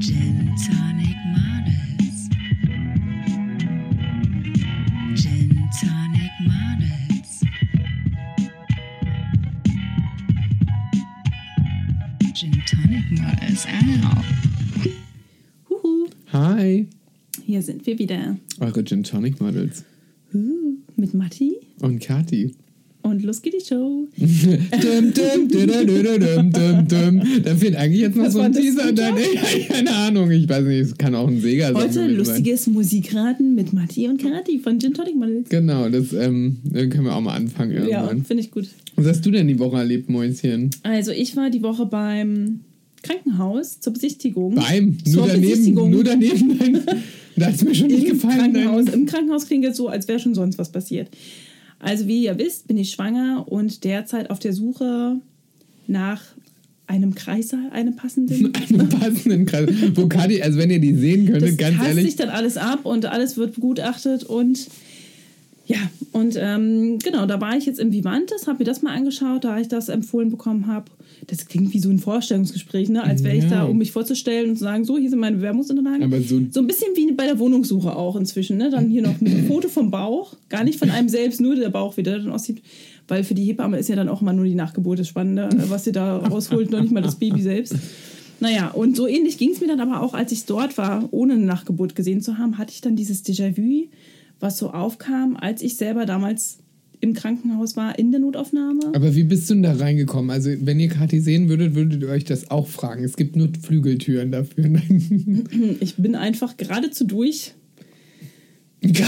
Gin Tonic Models. Gin Tonic Models. Gin Tonic Models. Ow. Huhu, Hi, hier sind wir wieder. eure Gin Tonic Models. Huhu, mit Matti Und Kati. Und los geht die Show. dum, dum, dum, dum, dum, dum. Da fehlt eigentlich jetzt noch Was so ein Teaser. für ein Da, nee, keine Ahnung, ich weiß nicht, es kann auch ein Sega sein. Heute lustiges Musikraten mit Matti und Karati von Gin Tonic Models. Genau, das ähm, dann können wir auch mal anfangen Ja, irgendwann. finde ich gut. Was hast du denn die Woche erlebt, Mäuschen? Also ich war die Woche beim Krankenhaus zur Besichtigung. Beim, zur nur daneben, Besichtigung. nur daneben. Nein, da hat es mir schon nicht Im gefallen. Krankenhaus. Im Krankenhaus klingt jetzt so, als wäre schon sonst was passiert. Also wie ihr wisst, bin ich schwanger und derzeit auf der Suche nach einem Kreissaal, einem passenden. Einen passenden Kreis. Wo Kati, also wenn ihr die sehen könntet, Das ganz ehrlich, sich dann alles ab und alles wird begutachtet und ja, und ähm, genau, da war ich jetzt im Vivantes, habe mir das mal angeschaut, da ich das empfohlen bekommen habe. Das klingt wie so ein Vorstellungsgespräch, ne? als wäre ich Ja. da, um mich vorzustellen und zu sagen, so, hier sind meine Bewerbungsunterlagen. Aber so- so ein bisschen wie bei der Wohnungssuche auch inzwischen. Ne? Dann hier noch mit einem Foto vom Bauch, gar nicht von einem selbst, nur der Bauch, wie der dann aussieht. Weil für die Hebamme ist ja dann auch immer nur die Nachgeburt das Spannende, was sie da rausholt, noch nicht mal das Baby selbst. Naja, und so ähnlich ging es mir dann aber auch, als ich dort war, ohne eine Nachgeburt gesehen zu haben, hatte ich dann dieses Déjà-vu, was so aufkam, als ich selber damals im Krankenhaus war, in der Notaufnahme. Aber wie bist du denn da reingekommen? Also, wenn ihr Kathi sehen würdet, würdet ihr euch das auch fragen. Es gibt nur Flügeltüren dafür. Ich bin einfach geradezu durch. Nicht,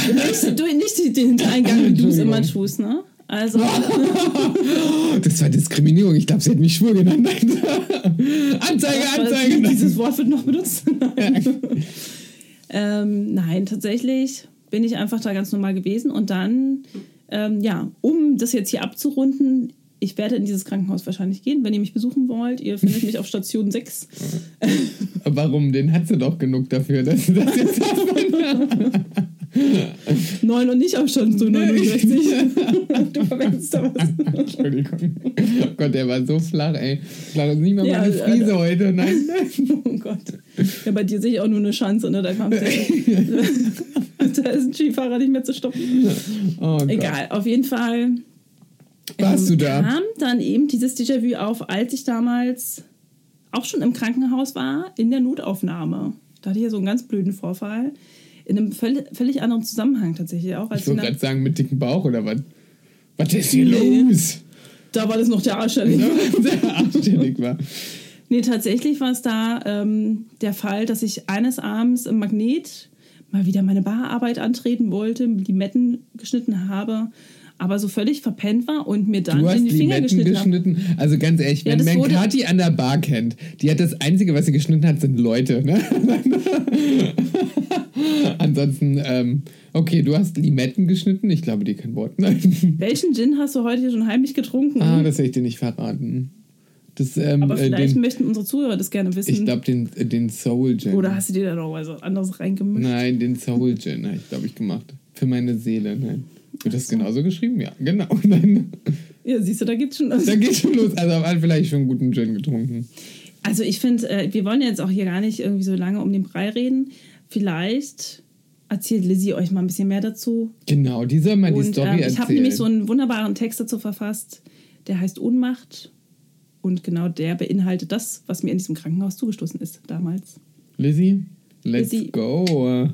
durch, nicht den Hintereingang, wie du es immer tust, ne? Also, Das war Diskriminierung. Ich glaube, sie hat mich schwul genannt. Anzeige, Anzeige. dieses Wort wird noch benutzt. ähm, nein, tatsächlich bin ich einfach da ganz normal gewesen. Und dann, ähm, ja, um das jetzt hier abzurunden, ich werde in dieses Krankenhaus wahrscheinlich gehen, wenn ihr mich besuchen wollt. Ihr findet mich auf Station 6. Warum? Den hat sie doch genug dafür. Dass sie das jetzt 9 und nicht auf Station 69. du verwechselst da was. Entschuldigung. Oh Gott, der war so flach, ey. Flach ist nicht mal Ja, meine äh, Friese heute. Nein. Oh Gott. Ja, bei dir sehe ich auch nur eine Chance, ne? Da, kommt der, da ist ein Skifahrer nicht mehr zu stoppen. Oh Gott. Egal, auf jeden Fall Warst du ähm, da? kam dann eben dieses Déjà-vu auf, als ich damals auch schon im Krankenhaus war, in der Notaufnahme. Da hatte ich ja so einen ganz blöden Vorfall. In einem völlig, völlig anderen Zusammenhang tatsächlich auch. Als Ich wollte gerade sagen, mit dicken Bauch oder was? Was ist hier Nee. los? da war das noch der Arsch. der nicht- Der anständig war. Nee, tatsächlich war es da ähm, der Fall, dass ich eines Abends im Magnet mal wieder meine Bararbeit antreten wollte, Limetten geschnitten habe, aber so völlig verpennt war und mir dann in die Finger Limetten geschnitten geschnitten. Also ganz ehrlich, Ja, wenn man Kati an der Bar kennt, die hat das Einzige, was sie geschnitten hat, sind Leute. Ne? Ansonsten, ähm, okay, du hast Limetten geschnitten. Ich glaube, die kein Wort. Welchen Gin hast du heute hier schon heimlich getrunken? ah, das hätte ich dir nicht verraten. Das, ähm, aber äh, vielleicht den, möchten unsere Zuhörer das gerne wissen. ich glaube, den, äh, den Soul Gin. Oder hast du dir da noch was anderes reingemischt? Nein, den Soul Gin habe ich, glaube ich, gemacht. Für meine Seele. Nein. Wird das genauso geschrieben? Ja, genau. Nein. Ja, siehst du, da geht's schon los. Da geht schon los. Also, hat vielleicht schon einen guten Gin getrunken. Also ich finde, äh, wir wollen jetzt auch hier gar nicht irgendwie so lange um den Brei reden. Vielleicht erzählt Lizzie euch mal ein bisschen mehr dazu. Genau, die soll mal die Und Story ähm, erzählen. ich habe nämlich so einen wunderbaren Text dazu verfasst, der heißt Ohnmacht. Und genau der beinhaltet das, was mir in diesem Krankenhaus zugestoßen ist damals. Lizzie, let's Lizzie. go.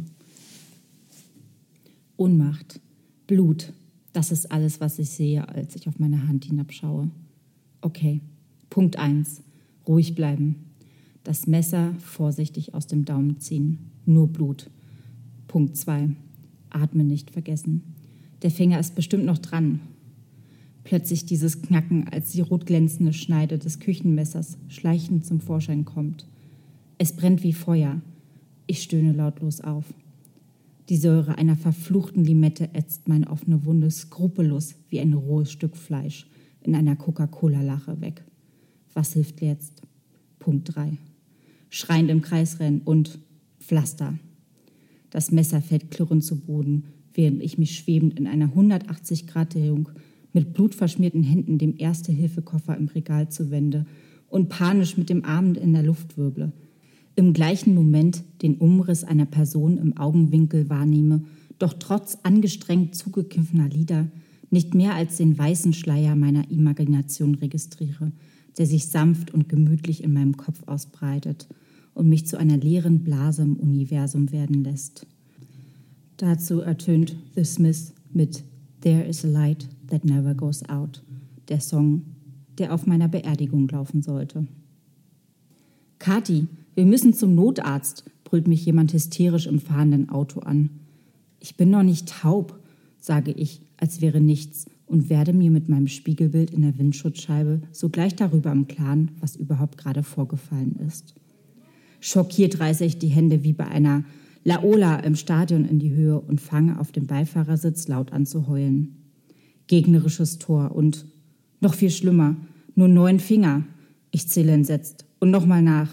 Ohnmacht, Blut, das ist alles, was ich sehe, als ich auf meine Hand hinabschaue. Okay, Punkt 1. Ruhig bleiben. Das Messer vorsichtig aus dem Daumen ziehen. Nur Blut. Punkt 2. Atmen nicht vergessen. Der Finger ist bestimmt noch dran. Plötzlich dieses Knacken, als die rotglänzende Schneide des Küchenmessers schleichend zum Vorschein kommt. Es brennt wie Feuer. Ich stöhne lautlos auf. Die Säure einer verfluchten Limette ätzt meine offene Wunde skrupellos wie ein rohes Stück Fleisch in einer Coca-Cola-Lache weg. Was hilft jetzt? Punkt 3. Schreiend im Kreis rennen und Pflaster. Das Messer fällt klirrend zu Boden, während ich mich schwebend in einer 180-Grad-Drehung mit blutverschmierten Händen dem Erste-Hilfe-Koffer im Regal zuwende und panisch mit dem Arm in der Luft wirble. Im gleichen Moment den Umriss einer Person im Augenwinkel wahrnehme, doch trotz angestrengt zugekniffener Lider nicht mehr als den weißen Schleier meiner Imagination registriere, der sich sanft und gemütlich in meinem Kopf ausbreitet und mich zu einer leeren Blase im Universum werden lässt. Dazu ertönt The Smiths mit There is a Light That Never Goes Out, der Song, der auf meiner Beerdigung laufen sollte. Kathi, wir müssen zum Notarzt, brüllt mich jemand hysterisch im fahrenden Auto an. Ich bin noch nicht taub, sage ich, als wäre nichts und werde mir mit meinem Spiegelbild in der Windschutzscheibe sogleich darüber im Klaren, was überhaupt gerade vorgefallen ist. Schockiert reiße ich die Hände wie bei einer Laola im Stadion in die Höhe und fange auf dem Beifahrersitz laut an zu heulen. Gegnerisches Tor und, noch viel schlimmer, nur neun Finger. Ich zähle entsetzt und nochmal nach.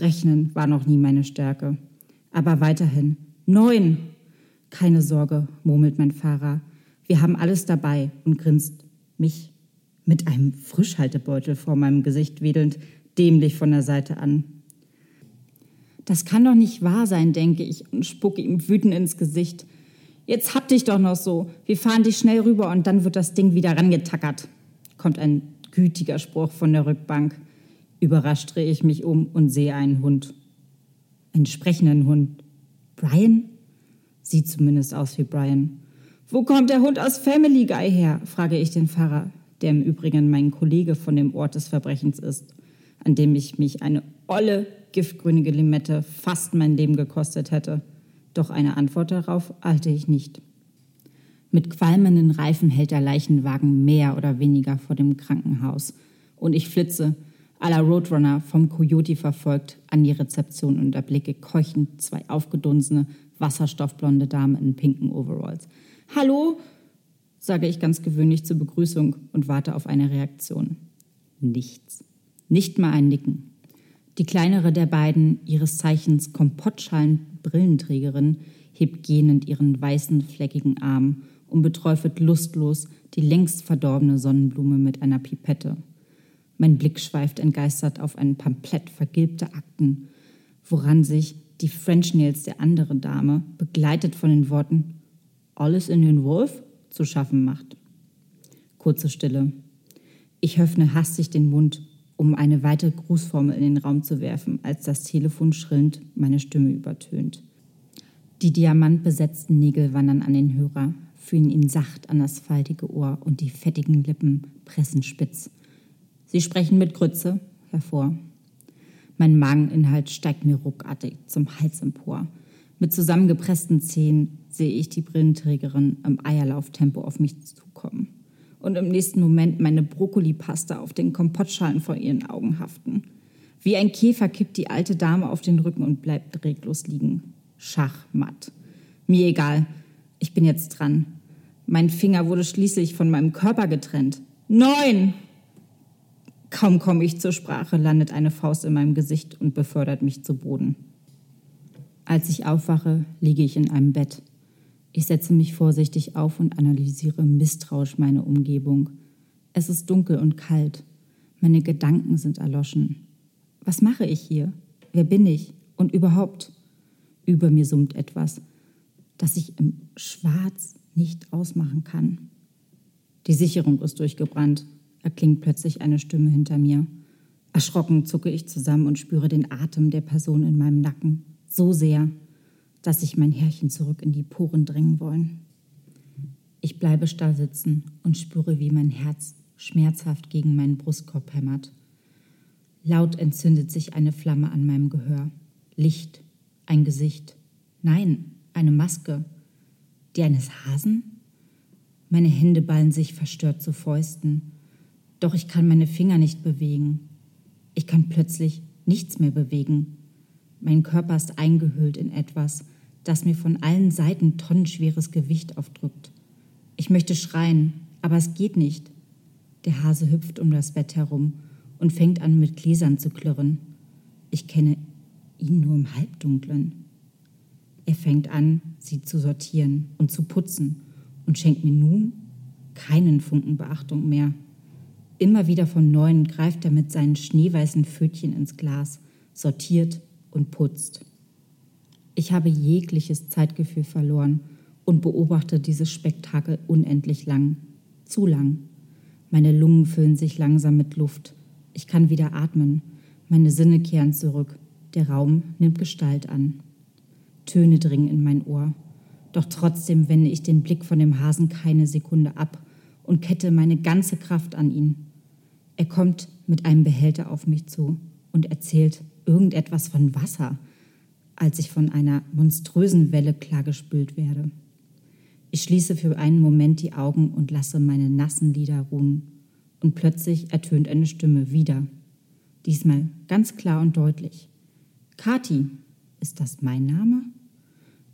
Rechnen war noch nie meine Stärke. Aber weiterhin, neun! Keine Sorge, murmelt mein Fahrer. Wir haben alles dabei und grinst mich mit einem Frischhaltebeutel vor meinem Gesicht wedelnd dämlich von der Seite an. Das kann doch nicht wahr sein, denke ich und spucke ihm wütend ins Gesicht. Jetzt hab dich doch noch so. Wir fahren dich schnell rüber und dann wird das Ding wieder rangetackert. Kommt ein gütiger Spruch von der Rückbank. Überrascht drehe ich mich um und sehe einen Hund. Einen sprechenden Hund. Brian? Sieht zumindest aus wie Brian. Wo kommt der Hund aus Family Guy her? frage ich den Pfarrer, der im Übrigen mein Kollege von dem Ort des Verbrechens ist, an dem ich mich eine olle giftgrünige Limette fast mein Leben gekostet hätte. Doch eine Antwort darauf halte ich nicht. Mit qualmenden Reifen hält der Leichenwagen mehr oder weniger vor dem Krankenhaus. Und ich flitze, à la Roadrunner, vom Coyote verfolgt, an die Rezeption und erblicke keuchend zwei aufgedunsene, wasserstoffblonde Damen in pinken Overalls. Hallo, sage ich ganz gewöhnlich zur Begrüßung und warte auf eine Reaktion. Nichts. Nicht mal ein Nicken. Die kleinere der beiden, ihres Zeichens Kompottschalen-Brillenträgerin, hebt gähnend ihren weißen, fleckigen Arm und beträufelt lustlos die längst verdorbene Sonnenblume mit einer Pipette. Mein Blick schweift entgeistert auf ein Pamphlet vergilbter Akten, woran sich die French Nails der anderen Dame, begleitet von den Worten Alles in den Wolf, zu schaffen macht. Kurze Stille. Ich öffne hastig den Mund um eine weitere Grußformel in den Raum zu werfen, als das Telefon schrillend meine Stimme übertönt. Die diamantbesetzten Nägel wandern an den Hörer, fühlen ihn sacht an das faltige Ohr und die fettigen Lippen pressen spitz. Sie sprechen mit Grütze hervor. Mein Mageninhalt steigt mir ruckartig zum Hals empor. Mit zusammengepressten Zähnen sehe ich die Brillenträgerin im Eierlauftempo auf mich zukommen und im nächsten Moment meine Brokkolipasta auf den Kompottschalen vor ihren Augen haften. Wie ein Käfer kippt die alte Dame auf den Rücken und bleibt reglos liegen. Schachmatt. Mir egal. Ich bin jetzt dran. Mein Finger wurde schließlich von meinem Körper getrennt. Neun! Kaum komme ich zur Sprache, landet eine Faust in meinem Gesicht und befördert mich zu Boden. Als ich aufwache, liege ich in einem Bett. Ich setze mich vorsichtig auf und analysiere misstrauisch meine Umgebung. Es ist dunkel und kalt. Meine Gedanken sind erloschen. Was mache ich hier? Wer bin ich? Und überhaupt? Über mir summt etwas, das ich im Schwarz nicht ausmachen kann. Die Sicherung ist durchgebrannt, erklingt plötzlich eine Stimme hinter mir. Erschrocken zucke ich zusammen und spüre den Atem der Person in meinem Nacken. So sehr, dass sich mein Herrchen zurück in die Poren drängen wollen. Ich bleibe starr sitzen und spüre, wie mein Herz schmerzhaft gegen meinen Brustkorb hämmert. Laut entzündet sich eine Flamme an meinem Gehör. Licht, ein Gesicht. Nein, eine Maske. Die eines Hasen? Meine Hände ballen sich verstört zu Fäusten. Doch ich kann meine Finger nicht bewegen. Ich kann plötzlich nichts mehr bewegen. Mein Körper ist eingehüllt in etwas, das mir von allen Seiten tonnenschweres Gewicht aufdrückt. Ich möchte schreien, aber es geht nicht. Der Hase hüpft um das Bett herum und fängt an, mit Gläsern zu klirren. Ich kenne ihn nur im Halbdunklen. Er fängt an, sie zu sortieren und zu putzen und schenkt mir nun keinen Funken Beachtung mehr. Immer wieder von neuem greift er mit seinen schneeweißen Pfötchen ins Glas, sortiert und putzt. Ich habe jegliches Zeitgefühl verloren und beobachte dieses Spektakel unendlich lang. Zu lang. Meine Lungen füllen sich langsam mit Luft. Ich kann wieder atmen. Meine Sinne kehren zurück. Der Raum nimmt Gestalt an. Töne dringen in mein Ohr. Doch trotzdem wende ich den Blick von dem Hasen keine Sekunde ab und kette meine ganze Kraft an ihn. Er kommt mit einem Behälter auf mich zu und erzählt irgendetwas von Wasser, als ich von einer monströsen Welle klargespült werde. Ich schließe für einen Moment die Augen und lasse meine nassen Lider ruhen. Und plötzlich ertönt eine Stimme wieder. Diesmal ganz klar und deutlich. Kati, ist das mein Name?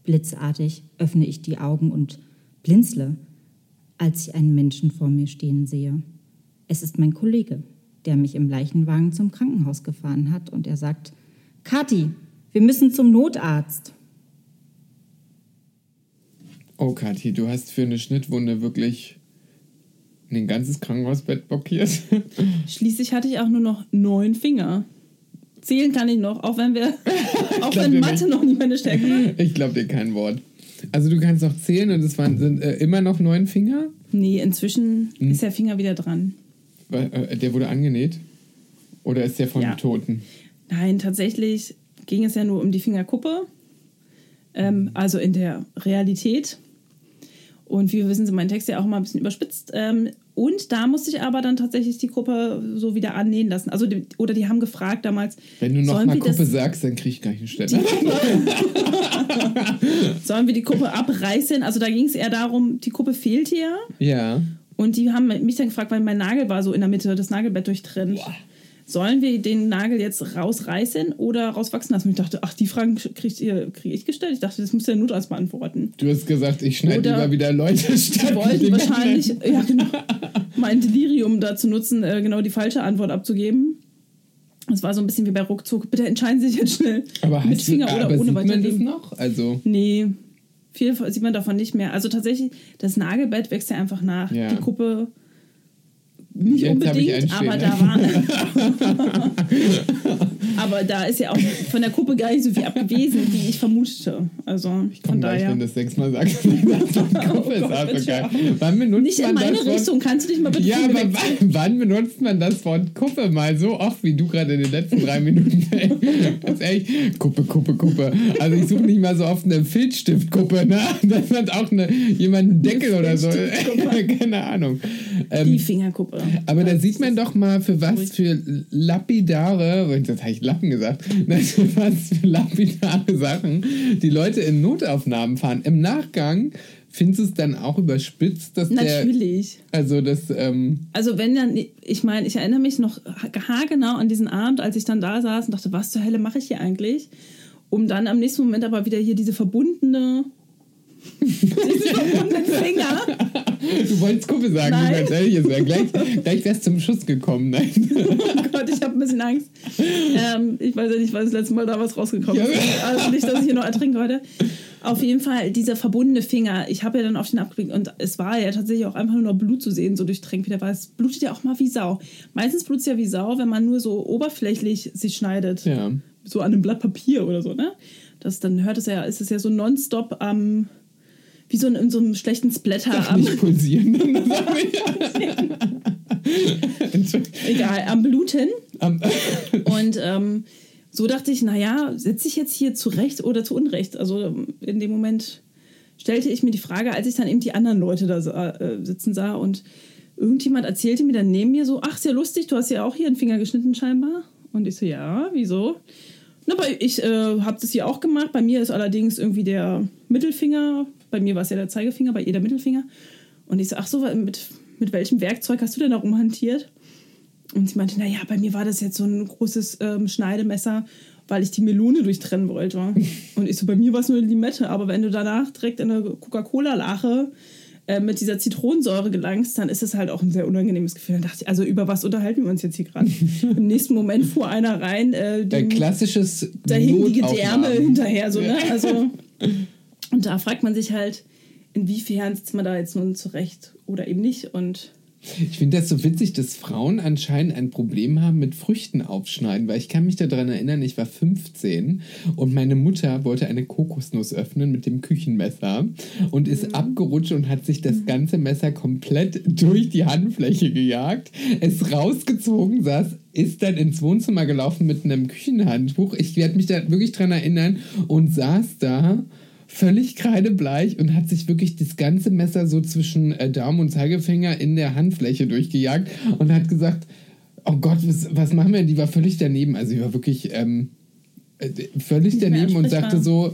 Blitzartig öffne ich die Augen und blinzle, als ich einen Menschen vor mir stehen sehe. Es ist mein Kollege, der mich im Leichenwagen zum Krankenhaus gefahren hat und er sagt, Kathi, wir müssen zum Notarzt. Oh, Kathi, du hast für eine Schnittwunde wirklich ein ganzes Krankenhausbett blockiert. Schließlich hatte ich auch nur noch neun Finger. Zählen kann ich noch, auch wenn wir, auch wenn Mathe nicht. noch nicht meine Stärke war. Ich glaube dir kein Wort. Also du kannst noch zählen und es waren, sind äh, immer noch neun Finger. Nee, inzwischen Hm. ist der Finger wieder dran. Äh, Der wurde angenäht. Oder ist der von Ja. den Toten? Nein, tatsächlich ging es ja nur um die Fingerkuppe. Ähm, also in der Realität. Und wie wir wissen, sind mein Text ja auch immer ein bisschen überspitzt. Ähm, und da musste ich aber dann tatsächlich die Gruppe so wieder annähen lassen. Also die, oder die haben gefragt damals, Wenn du noch mal Kuppe sagst, dann krieg ich gleich eine Stelle. sollen wir die Kuppe abreißen? Also da ging es eher darum, die Kuppe fehlt hier. Ja. Und die haben mich dann gefragt, weil mein Nagel war so in der Mitte, das Nagelbett durchtrennt. Sollen wir den Nagel jetzt rausreißen oder rauswachsen lassen? Und ich dachte, ach, die Fragen kriege ich gestellt. Ich dachte, das muss der Notarzt beantworten. Du hast gesagt, ich schneide lieber wieder Leute statt Die wollten wahrscheinlich, ja genau, mein Delirium dazu nutzen, äh, genau die falsche Antwort abzugeben. Es war so ein bisschen wie bei Ruckzuck. Bitte entscheiden Sie sich jetzt schnell. Aber, mit hast Finger du, oder aber ohne sieht man das noch? Also, Nee, viel sieht man davon nicht mehr. Also tatsächlich, das Nagelbett wächst ja einfach nach. Ja. Die Kuppe nicht Jetzt unbedingt, aber da war. aber da ist ja auch von der Kuppe gar nicht so viel abgewesen, wie ich vermutete. Also von von gleich, daher. wenn du das sechsmal sagst, ist eine Kuppe, ist bitte. geil. Wann benutzt Nicht in man meine das Wort? Richtung. Kannst du dich mal bitte Ja, aber wann, wann benutzt man das Wort Kuppe mal so oft wie du gerade in den letzten drei Minuten? Ganz ehrlich, Kuppe, Kuppe, Kuppe. Also ich suche nicht mal so oft eine Filzstiftkuppe, ne? Das hat auch eine, jemand einen Deckel oder so. Keine Ahnung. Die Ähm, Fingerkuppe. aber da sieht man doch mal, für was für lapidare, das habe ich Lappen gesagt, Nein, was für lapidare Sachen die Leute in Notaufnahmen fahren. Im Nachgang findest du es dann auch überspitzt, dass der, Natürlich. also das, ähm, Also wenn dann, ich meine, ich erinnere mich noch haargenau an diesen Abend, als ich dann da saß und dachte, was zur Hölle mache ich hier eigentlich? Um dann am nächsten Moment aber wieder hier diese verbundene, Finger. Du wolltest Kuppe sagen, Nein. du ganz ehrlich, es gleich, gleich wär's zum Schuss gekommen. Nein. Oh Gott, ich habe ein bisschen Angst. Ähm, ich weiß ja nicht, weil das letzte Mal da was rausgekommen ist. Ja. Also nicht, dass ich hier noch ertrinke heute. Auf jeden Fall, dieser verbundene Finger. Ich habe ja dann auf den abgeblickt und es war ja tatsächlich auch einfach nur noch Blut zu sehen, so durchtränkt wieder, weil es blutet ja auch mal wie Sau. Meistens blutet es ja wie Sau, wenn man nur so oberflächlich sich schneidet. Ja. So an einem Blatt Papier oder so, ne? Das, dann hört es ja, ist es ja so nonstop am, wie so in, in so einem schlechten Splatter am, Nicht pulsieren. sag egal, am Bluten. Am- Und ähm, so dachte ich, naja, sitze ich jetzt hier zu Recht oder zu Unrecht? Also in dem Moment stellte ich mir die Frage, als ich dann eben die anderen Leute da sah, äh, sitzen sah und irgendjemand erzählte mir dann neben mir so, ach, sehr lustig, du hast ja auch hier einen Finger geschnitten scheinbar. Und ich so, ja, wieso? Na, aber ich äh, habe das hier auch gemacht. Bei mir ist allerdings irgendwie der Mittelfinger, bei mir war es ja der Zeigefinger, bei ihr der Mittelfinger. Und ich so, ach so, mit, mit welchem Werkzeug hast du denn da rumhantiert? Und sie meinte, naja, bei mir war das jetzt so ein großes ähm, Schneidemesser, weil ich die Melone durchtrennen wollte. Und ich so, bei mir war es nur eine Limette, aber wenn du danach direkt in eine Coca-Cola-Lache äh, mit dieser Zitronensäure gelangst, dann ist es halt auch ein sehr unangenehmes Gefühl. Dann dachte ich, also über was unterhalten wir uns jetzt hier gerade? Im nächsten Moment fuhr einer rein, äh, dem, klassisches da hingen die Gedärme hinterher, so, ne? Also, und da fragt man sich halt, inwiefern sitzt man da jetzt nun zurecht oder eben nicht. Und Ich finde das so witzig, dass Frauen anscheinend ein Problem haben mit Früchten aufschneiden, weil ich kann mich daran erinnern, ich war 15 und meine Mutter wollte eine Kokosnuss öffnen mit dem Küchenmesser und ist abgerutscht und hat sich das ganze Messer komplett durch die Handfläche gejagt, ist rausgezogen, saß ist dann ins Wohnzimmer gelaufen mit einem Küchenhandbuch. Ich werde mich da wirklich dran erinnern und saß da völlig kreidebleich und hat sich wirklich das ganze Messer so zwischen äh, Daumen und Zeigefinger in der Handfläche durchgejagt und hat gesagt, oh Gott, was, was machen wir? Die war völlig daneben. Also sie war wirklich ähm, äh, völlig daneben und sagte so,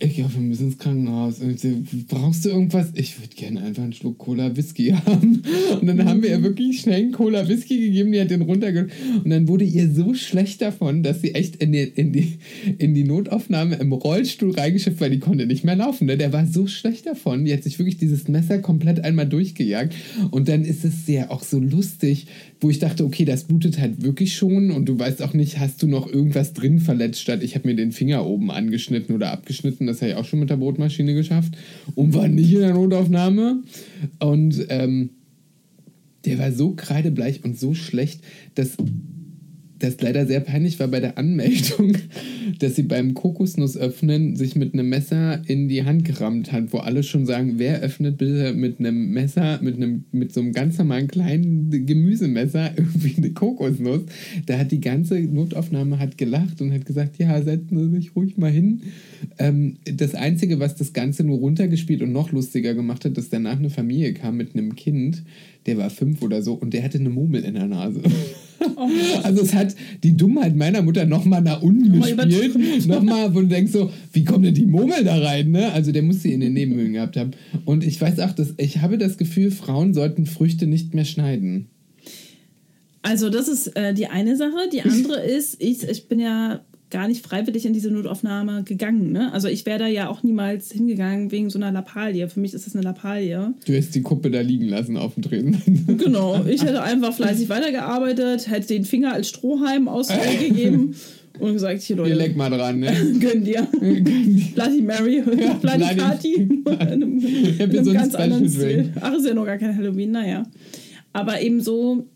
ich glaube, wir müssen ins Krankenhaus. Und ich brauchst du irgendwas? Ich würde gerne einfach einen Schluck Cola Whisky haben. Und dann haben wir ihr wirklich schnell einen Cola Whisky gegeben, die hat den runterge... Und dann wurde ihr so schlecht davon, dass sie echt in die, in die, in die Notaufnahme im Rollstuhl reingeschifft, weil die konnte nicht mehr laufen. Ne? Der war so schlecht davon. Die hat sich wirklich dieses Messer komplett einmal durchgejagt. Und dann ist es ja auch so lustig, wo ich dachte, okay, das blutet halt wirklich schon und du weißt auch nicht, hast du noch irgendwas drin verletzt, statt ich habe mir den Finger oben angeschnitten oder abgeschnitten, das habe ich auch schon mit der Brotmaschine geschafft und war nicht in der Notaufnahme. Und ähm, der war so kreidebleich und so schlecht, dass das leider sehr peinlich war bei der Anmeldung, dass sie beim Kokosnussöffnen sich mit einem Messer in die Hand gerammt hat, wo alle schon sagen, wer öffnet bitte mit einem Messer, mit einem, mit so einem ganz normalen kleinen Gemüsemesser irgendwie eine Kokosnuss. Da hat die ganze Notaufnahme hat gelacht und hat gesagt, ja, setzen Sie sich ruhig mal hin. Ähm, das Einzige, was das Ganze nur runtergespielt und noch lustiger gemacht hat, dass danach eine Familie kam mit einem Kind, der war fünf oder so und der hatte eine Murmel in der Nase. Also es hat die Dummheit meiner Mutter nochmal nach unten Nochmal gespielt. Nochmal, wo du denkst so, wie kommt denn die Murmel da rein? Ne? Also der muss sie in den Nebenhöhlen gehabt haben. Und ich weiß auch, dass ich habe das Gefühl, Frauen sollten Früchte nicht mehr schneiden. Also das ist äh, die eine Sache. Die andere ist, ich, ich bin ja gar nicht freiwillig in diese Notaufnahme gegangen. Ne? Also ich wäre da ja auch niemals hingegangen wegen so einer Lappalie. Für mich ist das eine Lappalie. Du hättest die Kuppe da liegen lassen auf dem Tresen. Genau, ich hätte einfach fleißig weitergearbeitet, hätte den Finger als Strohhalm ausgegeben und gesagt, hier Ihr Leute, leck mal dran, ne? gönn dir. Bloody Mary, Bloody Bloody- Party. In einem, Ich hab in einem ganz anderen Stil. Ach, ist ja noch gar kein Halloween, naja. Aber eben so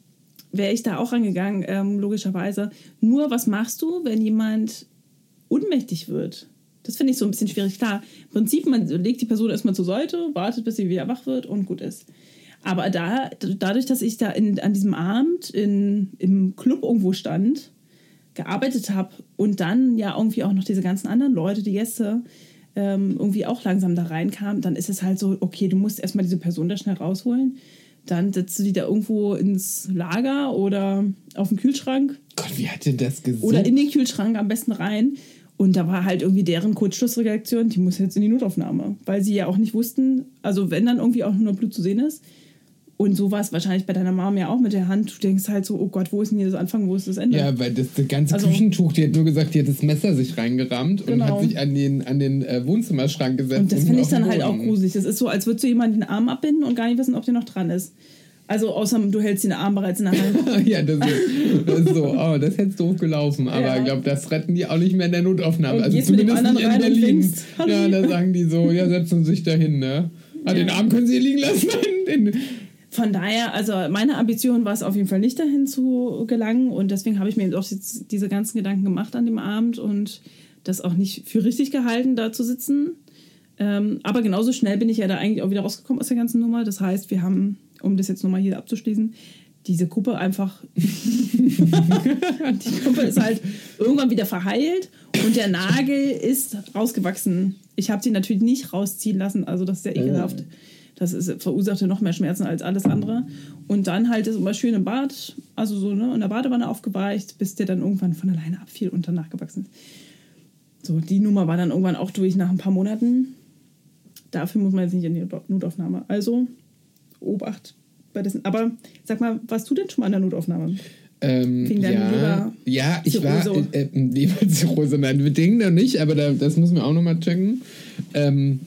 wäre ich da auch rangegangen, ähm, logischerweise. Nur, was machst du, wenn jemand ohnmächtig wird? Das finde ich so ein bisschen schwierig. Klar, im Prinzip, man legt die Person erstmal zur Seite, wartet, bis sie wieder wach wird und gut ist. Aber da, dadurch, dass ich da in, an diesem Abend in, im Club irgendwo stand, gearbeitet habe und dann ja irgendwie auch noch diese ganzen anderen Leute, die Gäste, ähm, irgendwie auch langsam da reinkamen, dann ist es halt so, okay, du musst erstmal diese Person da schnell rausholen. Dann setzt du die da irgendwo ins Lager oder auf den Kühlschrank Gott, wie hat denn das gesehen? oder in den Kühlschrank am besten rein. Und da war halt irgendwie deren Kurzschlussreaktion, die muss jetzt in die Notaufnahme, weil sie ja auch nicht wussten, also wenn dann irgendwie auch nur Blut zu sehen ist. Und so war es wahrscheinlich bei deiner Mom ja auch mit der Hand. Du denkst halt so, oh Gott, wo ist denn hier das Anfang, wo ist das Ende? Ja, weil das, das ganze Also- Küchentuch, die hat nur gesagt, die hat das Messer sich reingerammt und Genau. hat sich an den, an den äh, Wohnzimmerschrank gesetzt. Und das finde ich den dann halt auch gruselig. Das ist so, als würdest du jemanden den Arm abbinden und gar nicht wissen, ob der noch dran ist. Also außer du hältst den Arm bereits in der Hand. ja, das ist, das ist so, oh, das hätte doof gelaufen. Aber Ja. ich glaube, das retten die auch nicht mehr in der Notaufnahme. Und also gehst mit dem zumindest nicht in und Berlin. Ja, da sagen die so, ja, setzen Sie sich da hin, ne? Ah, den Ja. Arm können Sie hier liegen lassen. Den, Von daher, also meine Ambition war es auf jeden Fall nicht dahin zu gelangen und deswegen habe ich mir eben auch jetzt diese ganzen Gedanken gemacht an dem Abend und das auch nicht für richtig gehalten, da zu sitzen. Ähm, aber genauso schnell bin ich ja da eigentlich auch wieder rausgekommen aus der ganzen Nummer. Das heißt, wir haben, um das jetzt nochmal hier abzuschließen, diese Kuppe einfach. die Kuppe ist halt irgendwann wieder verheilt und der Nagel ist rausgewachsen. Ich habe sie natürlich nicht rausziehen lassen, also das ist sehr ekelhaft. Das ist, verursachte noch mehr Schmerzen als alles andere. Und dann halt ist immer schön im Bad, also so ne, in der Badewanne aufgeweicht, bis der dann irgendwann von alleine abfiel und dann nachgewachsen ist. So, die Nummer war dann irgendwann auch durch nach ein paar Monaten. Dafür muss man jetzt nicht in die Notaufnahme. Also, Obacht bei dessen. Aber sag mal, warst du denn schon mal in der Notaufnahme? ähm, ja, ja, ich war Zirrhose. äh, äh, Leberzirrhose, nein, wir denken noch nicht, aber da, das müssen wir auch nochmal checken. Ähm,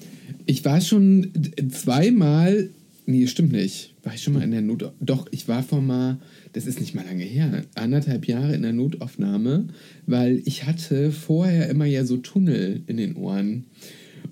ich war schon zweimal, nee, stimmt nicht, war ich schon mal in der Not, doch, ich war vor mal, das ist nicht mal lange her, anderthalb Jahre in der Notaufnahme, weil ich hatte vorher immer ja so Tunnel in den Ohren.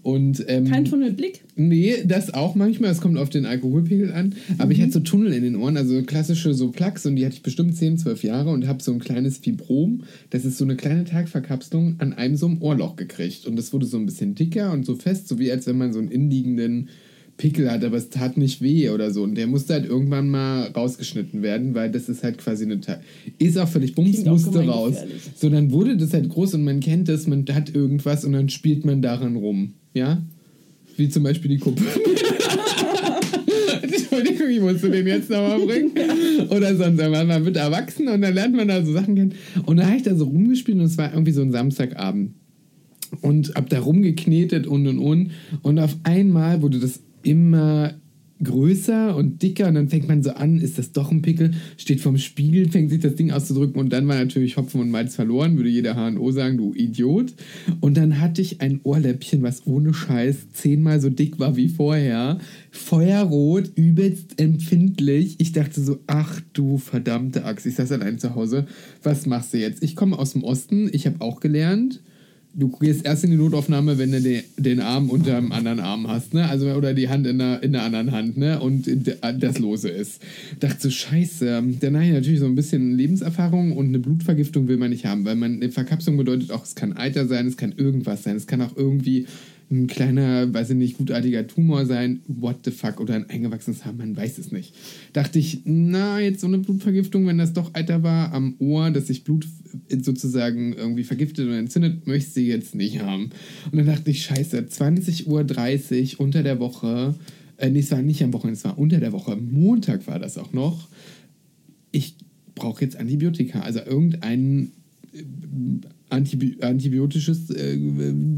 Und, ähm, Kein Tunnelblick? Nee, das auch manchmal. Es kommt auf den Alkoholpegel an. Aber ich hatte so Tunnel in den Ohren, also klassische so Plaques und die hatte ich bestimmt 10, 12 Jahre und habe so ein kleines Fibrom. Das ist so eine kleine Tagverkapselung an einem so einem Ohrloch gekriegt. Und das wurde so ein bisschen dicker und so fest, so wie als wenn man so einen innenliegenden Pickel hat, aber es tat nicht weh oder so. Und der musste halt irgendwann mal rausgeschnitten werden, weil das ist halt quasi eine Ta Ist auch völlig bums, musste raus. So, dann wurde das halt groß und man kennt das, man hat irgendwas und dann spielt man daran rum. Ja? Wie zum Beispiel die Kuppe. Entschuldigung, ich musste den jetzt nochmal bringen. Oder sonst, man man wird erwachsen und dann lernt man da so Sachen kennen. Und da habe ich da so rumgespielt und es war irgendwie so ein Samstagabend. Und hab da rumgeknetet und und und. Und auf einmal wurde das immer größer und dicker und dann fängt man so an, ist das doch ein Pickel, steht vorm Spiegel, fängt sich das Ding auszudrücken und dann war natürlich Hopfen und Malz verloren, würde jeder HNO sagen, du Idiot. Und dann hatte ich ein Ohrläppchen, was ohne Scheiß zehnmal so dick war wie vorher, feuerrot, übelst empfindlich. Ich dachte so, ach du verdammte Axt, ich saß allein zu Hause, was machst du jetzt? Ich komme aus dem Osten, ich habe auch gelernt, du gehst erst in die Notaufnahme, wenn du den, den Arm unter dem anderen Arm hast, ne? Also oder die Hand in der, in der anderen Hand, ne? Und das Lose ist. Dachte so, scheiße. Dann habe ich natürlich so ein bisschen Lebenserfahrung und eine Blutvergiftung will man nicht haben, weil man eine Verkapselung bedeutet auch, es kann Eiter sein, es kann irgendwas sein, es kann auch irgendwie ein kleiner, weiß ich nicht, gutartiger Tumor sein, what the fuck, oder ein eingewachsenes Haar, man weiß es nicht. Dachte ich, na, jetzt so eine Blutvergiftung, wenn das doch Eiter war am Ohr, dass sich Blut sozusagen irgendwie vergiftet und entzündet, möchte sie jetzt nicht haben. Und dann dachte ich, scheiße, 20.30 Uhr unter der Woche, äh, nee, es war nicht am Wochenende, es war unter der Woche, Montag war das auch noch, ich brauche jetzt Antibiotika, also irgendein äh, Antibi antibiotisches äh,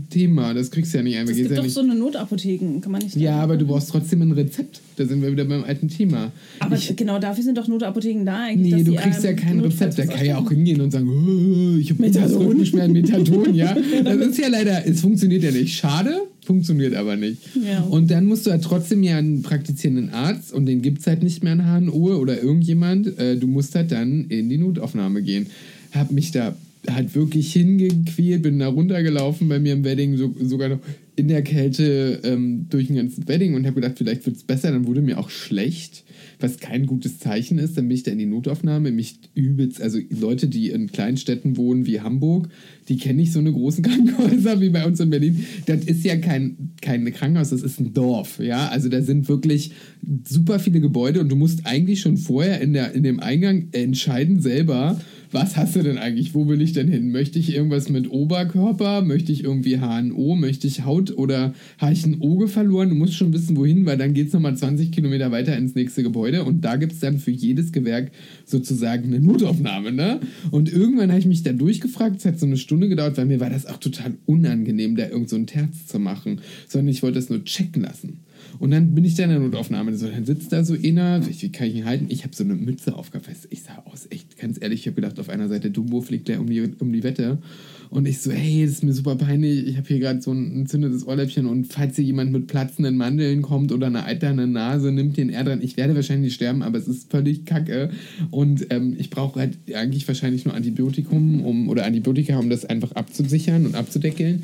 Thema. Das kriegst du ja nicht einfach. Es gibt ja, doch nicht. so eine Notapotheken, kann man nicht ja, aber du brauchst trotzdem ein Rezept. Da sind wir wieder beim alten Thema. Aber ich, genau dafür sind doch Notapotheken da eigentlich. nee, du die kriegst ja kein Rezept. Der notfalls kann ja auch hingehen und sagen, "Oh, ich habe. Rückenschmerzen, Methadon, ja. Das ist ja leider, es funktioniert ja nicht. Schade, funktioniert aber nicht. Ja. Und dann musst du halt trotzdem ja einen praktizierenden Arzt und den gibt es halt nicht mehr in HNO oder irgendjemand. Äh, du musst halt dann in die Notaufnahme gehen. Hab mich da halt wirklich hingequält, bin da runtergelaufen bei mir im Wedding, so, sogar noch in der Kälte ähm, durch ein ganzes Wedding und habe gedacht, vielleicht wird es besser. Dann wurde mir auch schlecht, was kein gutes Zeichen ist. Dann bin ich da in die Notaufnahme, mich übelst, also Leute, die in Kleinstädten wohnen wie Hamburg, die kennen nicht so eine großen Krankenhäuser wie bei uns in Berlin. Das ist ja kein, kein Krankenhaus, das ist ein Dorf, ja. Also da sind wirklich super viele Gebäude und du musst eigentlich schon vorher in, der, in dem Eingang entscheiden selber, was hast du denn eigentlich? Wo will ich denn hin? Möchte ich irgendwas mit Oberkörper? Möchte ich irgendwie HNO? Möchte ich Haut oder habe ich ein Auge verloren? Du musst schon wissen, wohin, weil dann geht es nochmal 20 Kilometer weiter ins nächste Gebäude und da gibt es dann für jedes Gewerk sozusagen eine Notaufnahme, ne? Und irgendwann habe ich mich da durchgefragt, es hat so eine Stunde gedauert, weil mir war das auch total unangenehm, da irgend so ein Terz zu machen, sondern ich wollte das nur checken lassen. Und dann bin ich da in der Notaufnahme. So, dann sitzt da so einer, wie kann ich ihn halten? Ich habe so eine Mütze aufgefasst. Ich sah aus, echt, ganz ehrlich, ich habe gedacht, auf einer Seite Dumbo fliegt gleich um die, um die Wette. Und ich so, hey, das ist mir super peinlich. Ich habe hier gerade so ein entzündetes Ohrläppchen und falls hier jemand mit platzenden Mandeln kommt oder eine eiternde Nase, nimmt den R dran. Ich werde wahrscheinlich sterben, aber es ist völlig kacke. Und ähm, ich brauche halt eigentlich wahrscheinlich nur Antibiotikum um, oder Antibiotika, um das einfach abzusichern und abzudeckeln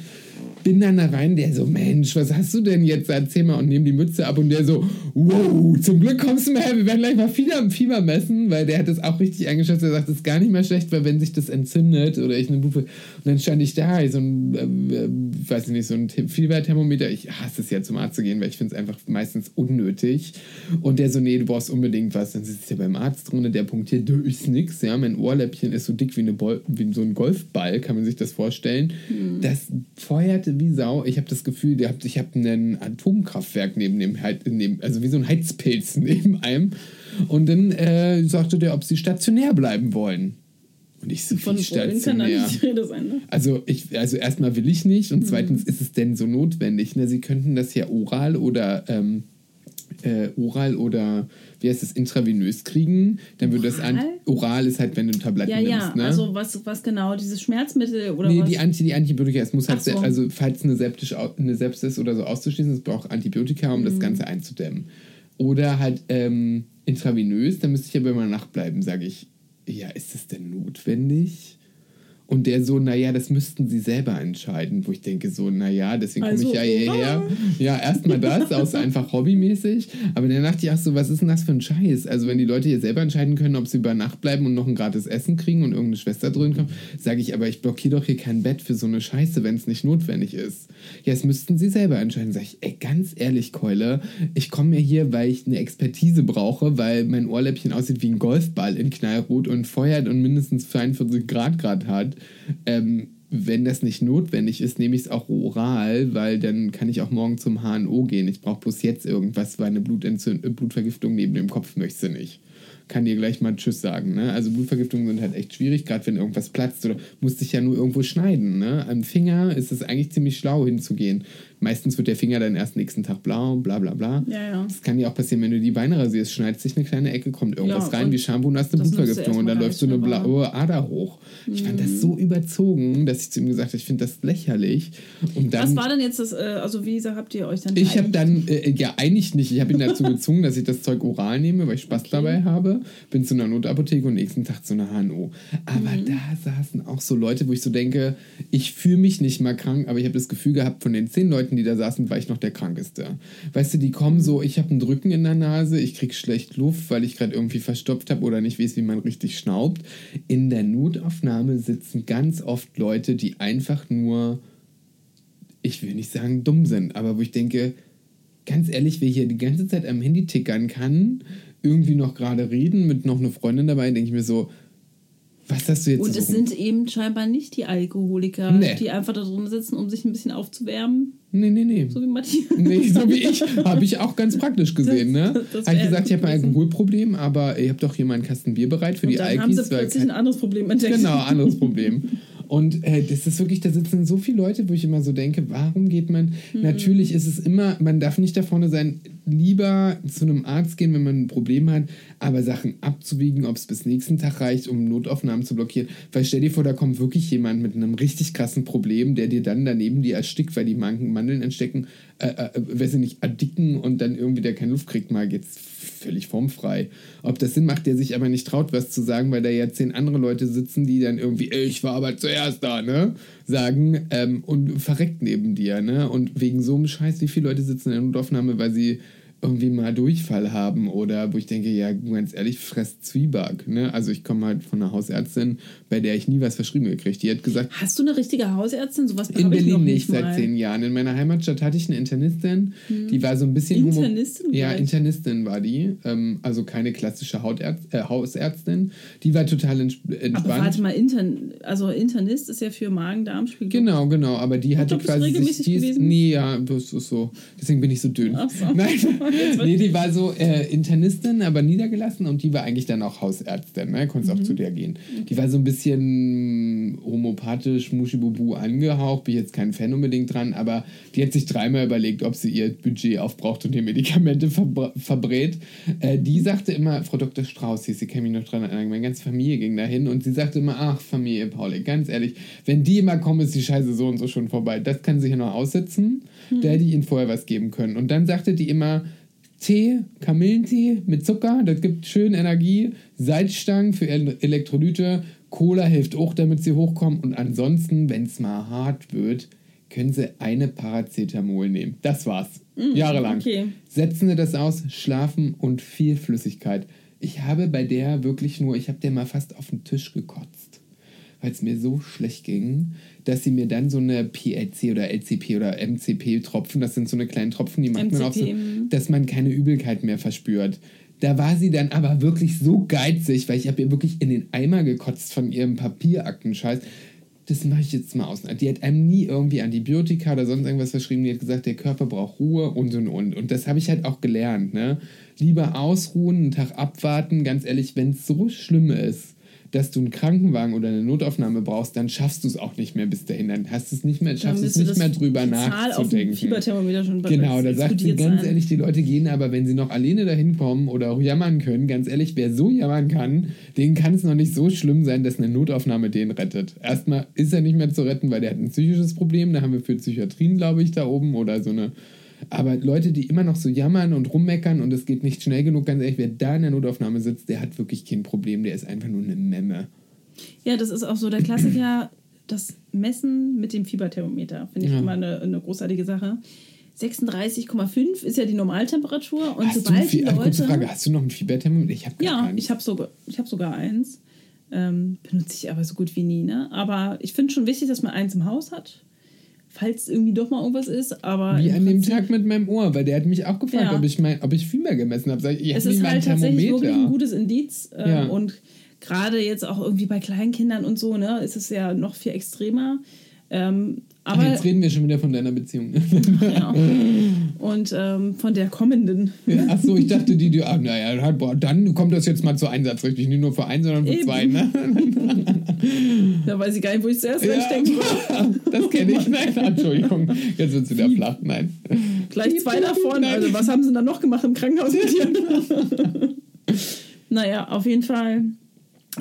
bin dann da rein, der so, Mensch, was hast du denn jetzt? Erzähl mal und nehme die Mütze ab und der so, wow, zum Glück kommst du mal her, wir werden gleich mal Fieber, Fieber messen, weil der hat das auch richtig eingeschätzt. Er sagt, das ist gar nicht mal schlecht, weil wenn sich das entzündet oder ich eine Bufe, und dann stand ich da, so ein, äh, weiß ich nicht, so ein Fieberthermometer. Ich hasse es ja zum Arzt zu gehen, weil ich finde es einfach meistens unnötig. Und der so, nee, du brauchst unbedingt was. Dann sitzt der beim Arzt und der punktiert, du ist nix, ja, mein Ohrläppchen ist so dick wie, eine Bol wie so ein Golfball, kann man sich das vorstellen. Das feuerte wie Sau. Ich habe das Gefühl, ihr habt- ich habe ein Atomkraftwerk neben dem, neben, also wie so ein Heizpilz neben einem. Und dann äh, sagte der, ob sie stationär bleiben wollen. Und ich so, Von wollen kann stationär? nicht Rede sein, ne? Also, ich, also erstmal will ich nicht und zweitens ist es denn so notwendig. Ne? Sie könnten das ja oral oder ähm, äh, oral oder wie heißt es, intravenös kriegen. Dann würde das an, Oral? ist halt, wenn du Tabletten Ja, ja, nimmst. Ne? also was, was genau, dieses Schmerzmittel oder Nee, was? die, Anti, die Antibiotika, es muss halt, so. also falls eine, septisch, eine Sepsis oder so auszuschließen, es braucht Antibiotika, um Mhm. das Ganze einzudämmen. Oder halt ähm, intravenös, da müsste ich aber immer nachbleiben, sage ich, ja, ist das denn notwendig? Und der so, naja, das müssten sie selber entscheiden. Wo ich denke, so, naja, deswegen komme Also, ich ja hierher. Ja, erstmal das, aus einfach hobbymäßig. Aber dann dachte ich, ach so, was ist denn das für ein Scheiß? Also, wenn die Leute hier selber entscheiden können, ob sie über Nacht bleiben und noch ein gratis Essen kriegen und irgendeine Schwester drin kommt, sage ich, aber ich blockiere doch hier kein Bett für so eine Scheiße, wenn es nicht notwendig ist. Ja, es müssten sie selber entscheiden. Sag ich, ey, ganz ehrlich, Keule, ich komme mir hier, weil ich eine Expertise brauche, weil mein Ohrläppchen aussieht wie ein Golfball in Knallrot und feuert und mindestens 42 Grad Grad hat. Ähm, wenn das nicht notwendig ist, nehme ich es auch oral, weil dann kann ich auch morgen zum HNO gehen. Ich brauche bloß jetzt irgendwas, weil eine Blutentzünd äh, Blutvergiftung neben dem Kopf möchte nicht. Kann dir gleich mal Tschüss sagen. Ne? Also Blutvergiftungen sind halt echt schwierig, gerade wenn irgendwas platzt oder musst dich ja nur irgendwo schneiden. Ne? Am Finger ist es eigentlich ziemlich schlau hinzugehen. Meistens wird der Finger dann erst nächsten Tag blau, bla bla bla. Ja, ja. Das kann dir auch passieren, wenn du die Beine rasierst, schneidest sich eine kleine Ecke, kommt irgendwas Ja, rein wie Shampoo und hast eine Blutvergiftung und dann läuft so eine blaue Ader hoch. Ich fand das Mhm. so überzogen, dass ich zu ihm gesagt habe, ich finde das lächerlich. Und dann, Was war denn jetzt das, äh, also wie habt ihr euch dann ich habe dann, äh, ja, eigentlich nicht. Ich habe ihn dazu gezwungen, dass ich das Zeug oral nehme, weil ich Spaß dabei habe. Bin zu einer Notapotheke und nächsten Tag zu einer HNO. Aber Mhm. da saßen auch so Leute, wo ich so denke, ich fühle mich nicht mal krank, aber ich habe das Gefühl gehabt, von den zehn Leuten, die da saßen, war ich noch der Krankeste. Weißt du, die kommen so, ich habe einen Drücken in der Nase, ich krieg schlecht Luft, weil ich gerade irgendwie verstopft habe oder nicht weiß, wie man richtig schnaubt. In der Notaufnahme sitzen ganz oft Leute, die einfach nur ich will nicht sagen dumm sind, aber wo ich denke, ganz ehrlich, wer hier die ganze Zeit am Handy tickern kann, irgendwie noch gerade reden mit noch einer Freundin dabei, denke ich mir so, was hast du jetzt Und so es rum- sind eben scheinbar nicht die Alkoholiker, Nee. die einfach da drin sitzen, um sich ein bisschen aufzuwärmen, Nee, nee, nee. so wie Matthias. Nee, so wie ich. Habe ich auch ganz praktisch gesehen, ne? Das- das Habe ich gesagt, ich habe ein. Alkoholproblem, aber ihr habt doch hier mal einen Kasten Bier bereit für Und die dann haben sie Alkis. plötzlich kein- ein anderes Problem entdeckt. Genau, anderes Problem. Und äh, das ist wirklich, da sitzen so viele Leute, wo ich immer so denke, warum geht man? Mhm. Natürlich ist es immer, man darf nicht da vorne sein, lieber zu einem Arzt gehen, wenn man ein Problem hat, aber Sachen abzuwiegen, ob es bis nächsten Tag reicht, um Notaufnahmen zu blockieren. Weil stell dir vor, da kommt wirklich jemand mit einem richtig krassen Problem, der dir dann daneben die erstickt, weil die Man- Mandeln entstecken, äh, äh, weiß ich nicht, erdicken und dann irgendwie der keine Luft kriegt, mal geht's völlig formfrei. Ob das Sinn macht, der sich aber nicht traut, was zu sagen, weil da ja zehn andere Leute sitzen, die dann irgendwie, "Ey, ich war aber zuerst da, ne? Sagen ähm, und verreckt neben dir, ne? Und wegen so einem Scheiß, wie viele Leute sitzen in der Notaufnahme, weil sie irgendwie mal Durchfall haben oder wo ich denke, ja, ganz ehrlich, fress Zwieback, ne? Also ich komme halt von einer Hausärztin, bei der ich nie was verschrieben gekriegt. Die hat gesagt, Hast du eine richtige Hausärztin? Sowas in Berlin nicht seit mal. zehn Jahren. In meiner Heimatstadt hatte ich eine Internistin, die war so ein bisschen Internistin Ja? Internistin war die. Ähm, also keine klassische Hautärz äh, Hausärztin. Die war total ents entspannt. Aber warte mal, Intern also Internist ist ja für Magen-Darm-Spiel. Genau, genau, aber die hatte bist quasi regelmäßig sich, die ist, gewesen? Nee, ja, das ist so. Deswegen bin ich so dünn. Ach so. Nein, nee, die war so äh, Internistin, aber niedergelassen und die war eigentlich dann auch Hausärztin, ne? Konntest Mhm. auch zu der gehen. Die war so ein bisschen homopathisch, muschibubu angehaucht, bin ich jetzt kein Fan unbedingt dran, aber die hat sich dreimal überlegt, ob sie ihr Budget aufbraucht und ihr Medikamente verbr verbrät. Äh, die sagte immer, Frau Dr. Strauß hieß, sie kann mich noch dran erinnern, meine ganze Familie ging dahin und sie sagte immer, ach Familie Pauli, ganz ehrlich, wenn die immer kommen, ist die Scheiße so und so schon vorbei. Das kann sie hier noch aussitzen. Da hätte ich ihnen vorher was geben können. Und dann sagte die immer, Tee, Kamillentee mit Zucker, das gibt schön Energie, Salzstangen für El- Elektrolyte, Cola hilft auch, damit sie hochkommen. Und ansonsten, wenn es mal hart wird, können sie eine Paracetamol nehmen. Das war's. Jahrelang. okay. Setzen sie das aus, schlafen und viel Flüssigkeit. Ich habe bei der wirklich nur, ich habe der mal fast auf den Tisch gekotzt, weil es mir so schlecht ging, dass sie mir dann so eine PLC oder LCP oder MCP-Tropfen, das sind so eine kleinen Tropfen, die macht man auch so, MCP, mhm. dass man keine Übelkeit mehr verspürt. Da war sie dann aber wirklich so geizig, weil ich habe ihr wirklich in den Eimer gekotzt von ihrem Papieraktenscheiß. Das mache ich jetzt mal aus. Die hat einem nie irgendwie Antibiotika oder sonst irgendwas verschrieben. Die hat gesagt, der Körper braucht Ruhe und und und. Und das habe ich halt auch gelernt. Ne? Lieber ausruhen, einen Tag abwarten. Ganz ehrlich, wenn es so schlimm ist, dass du einen Krankenwagen oder eine Notaufnahme brauchst, dann schaffst du es auch nicht mehr bis dahin. Dann hast du es nicht mehr, schaffst es nicht mehr drüber die Zahl auf nachzudenken. Fieberthermometer schon Genau, da sagt sie ganz sein. ehrlich, die Leute gehen aber, wenn sie noch alleine dahin kommen oder auch jammern können, ganz ehrlich, wer so jammern kann, den kann es noch nicht so schlimm sein, dass eine Notaufnahme den rettet. Erstmal ist er nicht mehr zu retten, weil der hat ein psychisches Problem, da haben wir für Psychiatrien, glaube ich, da oben oder so eine. Aber Leute, die immer noch so jammern und rummeckern und es geht nicht schnell genug, ganz ehrlich, wer da in der Notaufnahme sitzt, der hat wirklich kein Problem, der ist einfach nur eine Memme. Ja, das ist auch so der Klassiker. das Messen mit dem Fieberthermometer. Finde ich Ja. immer eine, eine großartige Sache. 36,5 ist ja die Normaltemperatur. Und Hast du, sobald die äh, kurze Leute. Frage, hast du noch ein Fieberthermometer? Ich habe Ja, ich habe sogar, ich hab sogar eins. Ähm, benutze ich aber so gut wie nie. Ne? Aber ich finde schon wichtig, dass man eins im Haus hat. Falls irgendwie doch mal irgendwas ist. Aber Wie an dem Tag mit meinem Ohr, weil der hat mich auch gefragt, Ja. ob, ich mein, ob ich Fieber gemessen habe. Sag ich, ich es ist halt tatsächlich wirklich ein gutes Indiz. Ähm, Ja. Und gerade jetzt auch irgendwie bei Kleinkindern und so, ne, ist es ja noch viel extremer. Ähm, Ach, aber jetzt reden wir schon wieder von deiner Beziehung. ja. und ähm, von der kommenden. Ja, Ach so, ich dachte, die, die, ah, naja, boah, dann kommt das jetzt mal zu Einsatz, richtig? Nicht nur für einen, sondern für Eben. zwei, ne? Da weiß ich gar nicht, wo ich zuerst Ja, reinstecken das kenne ich. Nein, Entschuldigung. Jetzt wird es wieder flach. Nein. Gleich zwei davon. Also, was haben sie dann noch gemacht im Krankenhaus mit dir? naja, auf jeden Fall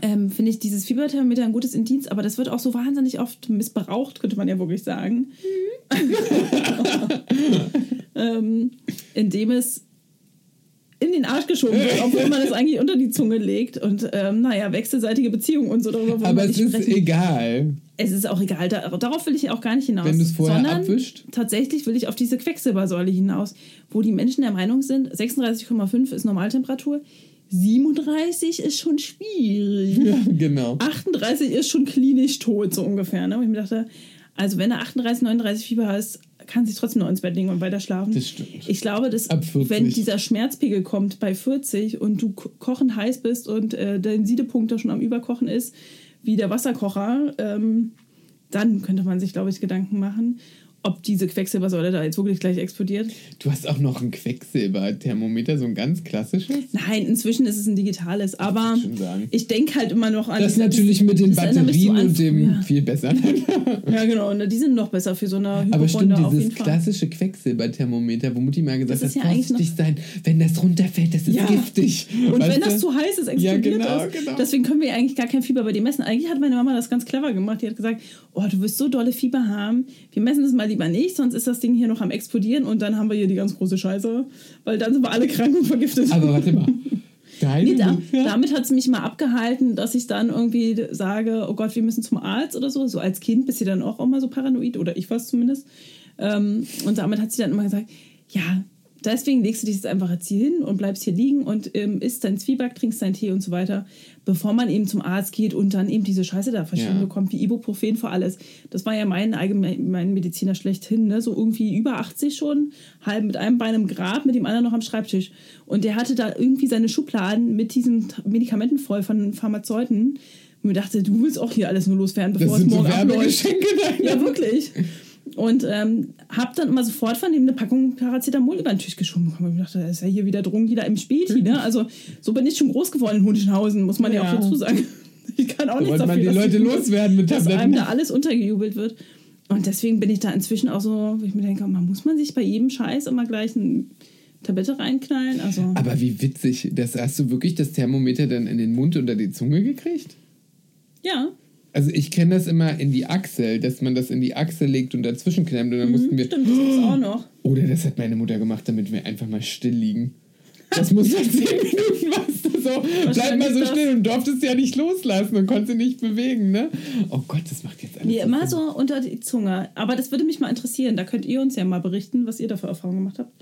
ähm, finde ich dieses Fieberthermometer ein gutes Indiz, aber das wird auch so wahnsinnig oft missbraucht, könnte man ja wirklich sagen. ähm, indem es in den Arsch geschoben wird, obwohl man es eigentlich unter die Zunge legt. Und ähm, naja, wechselseitige Beziehungen und so darüber Aber es ist sprechen. egal. Es ist auch egal, da, darauf will ich auch gar nicht hinaus. Wenn du's vorher sondern abwischt? Tatsächlich will ich auf diese Quecksilbersäule hinaus, wo die Menschen der Meinung sind, 36,5 ist Normaltemperatur, 37 ist schon schwierig. Ja, genau. 38 ist schon klinisch tot, so ungefähr. Ne? Und ich mir dachte, also wenn er 38, 39 Fieber hast, kann sich trotzdem noch ins Bett legen und weiter schlafen. Das stimmt. Ich glaube, dass Ab 40. wenn dieser Schmerzpegel kommt bei 40 und du ko- kochen heiß bist und äh, dein Siedepunkt da schon am Überkochen ist, wie der Wasserkocher, ähm, dann könnte man sich, glaube ich, Gedanken machen, ob diese Quecksilbersäule da jetzt wirklich gleich explodiert. Du hast auch noch ein Quecksilberthermometer, so ein ganz klassisches. Nein, inzwischen ist es ein digitales, aber sagen. ich denke halt immer noch an. Das natürlich mit den das Batterien und dem früher. viel besser. Ja, genau, und die sind noch besser für so eine Aber stimmt, dieses klassische Quecksilberthermometer, wo Mutti mal gesagt Das ist hat, ja eigentlich vorsichtig sein, wenn das runterfällt, das ist Ja. giftig. Und Weißt wenn das zu heiß ist, Ja, explodiert genau, das. genau. Deswegen können wir eigentlich gar kein Fieber bei dir messen. Eigentlich hat meine Mama das ganz clever gemacht. Die hat gesagt, oh, du wirst so dolle Fieber haben. Wir messen es mal lieber nicht, sonst ist das Ding hier noch am explodieren und dann haben wir hier die ganz große Scheiße. Weil dann sind wir alle krank und vergiftet. Aber warte mal. Deine Nee, da, damit hat es mich mal abgehalten, dass ich dann irgendwie sage, oh Gott, wir müssen zum Arzt oder so. So als Kind bist du dann auch immer so paranoid, oder ich war es zumindest. Ähm, und damit hat sie dann immer gesagt, ja, deswegen legst du dich jetzt einfach jetzt hier hin und bleibst hier liegen und ähm, isst dein Zwieback, trinkst deinen Tee und so weiter, bevor man eben zum Arzt geht und dann eben diese Scheiße da verschrieben Ja. bekommt, wie Ibuprofen für alles. Das war ja mein Mediziner schlechthin, ne? so irgendwie über 80 schon, halb mit einem Bein im Grab, mit dem anderen noch am Schreibtisch. Und der hatte da irgendwie seine Schubladen mit diesen Medikamenten voll von Pharmazeuten. Und mir dachte, du willst auch hier alles nur loswerden, Das bevor es sind so morgen abläuft. Ja, wirklich. Und ähm, hab dann immer sofort von ihm eine Packung Paracetamol über den Tisch geschoben bekommen. Ich dachte, das ist ja hier wieder Drogen, die da im Späti, ne? Also so bin ich schon groß geworden in Hohenschenhausen, muss man ja, Ja. auch dazu sagen. Ich kann auch Da nichts wollte man dafür, die dass Leute loswerden mit dass einem da alles untergejubelt wird. Und deswegen bin ich da inzwischen auch so, wo ich mir denke, man muss man sich bei jedem Scheiß immer gleich eine Tablette reinknallen. Also Aber wie witzig, das hast du wirklich das Thermometer dann in den Mund oder die Zunge gekriegt? ja, Also ich kenne das immer in die Achsel, dass man das in die Achsel legt und dazwischen klemmt und dann mussten wir. Mhm, stimmt, das gibt's auch noch. Oder das hat meine Mutter gemacht, damit wir einfach mal still liegen. Das muss dann zehn Minuten, du, so. Bleib mal so still und durftest ja nicht loslassen und konntest nicht bewegen, ne? Oh Gott, das macht jetzt alles. Nee, so immer so unter die Zunge. Aber das würde mich mal interessieren. Da könnt ihr uns ja mal berichten, was ihr da für Erfahrungen gemacht habt.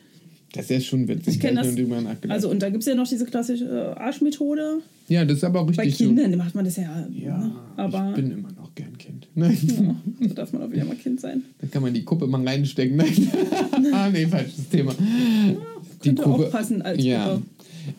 Das ist ja schon witzig. Ich kenne hab das. nachgedacht. Also, und da gibt es ja noch diese klassische äh, Arschmethode. ja, das ist aber auch Bei richtig Kindern macht man das ja. so. Ja, ne? Aber ich bin immer noch gern Kind. Nein, ja, da darf man auch wieder mal Kind sein. da kann man die Kuppe mal reinstecken. Nein. ah, nee, falsches Thema. Könnte auch passen als Ja. Kuppe.